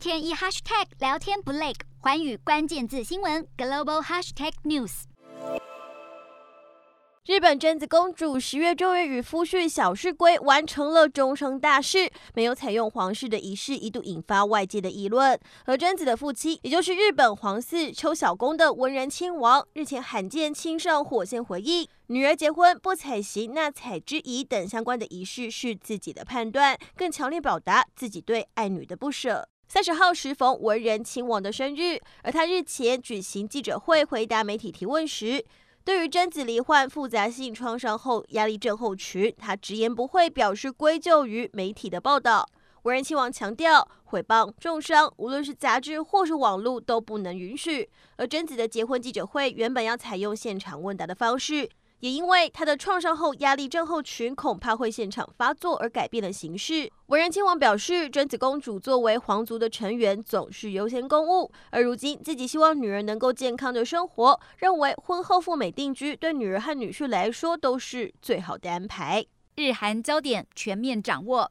天一 hashtag 聊天不累，寰宇关键字新闻 global hashtag news。日本真子公主十月终于与夫婿小室圭完成了终生大事，没有采用皇室的仪式，一度引发外界的议论。而真子的父亲，也就是日本皇嗣秋小宫的文仁亲王，日前罕见亲上火线回应，女儿结婚不采行纳采之仪等相关的仪式是自己的判断，更强烈表达自己对爱女的不舍。三十号时逢文人亲王的生日，而他日前举行记者会回答媒体提问时。对于贞子罹患复杂性创伤后压力症候群，他直言不讳，表示归咎于媒体的报道。文人亲王强调，诽谤、重伤，无论是杂志或是网络都不能允许。而贞子的结婚记者会原本要采用现场问答的方式。也因为她的创伤后压力症候群恐怕会现场发作而改变了形式。文人亲王表示，真子公主作为皇族的成员，总是优先公务，而如今自己希望女儿能够健康的生活，认为婚后赴美定居对女儿和女婿来说都是最好的安排。日韩焦点全面掌握。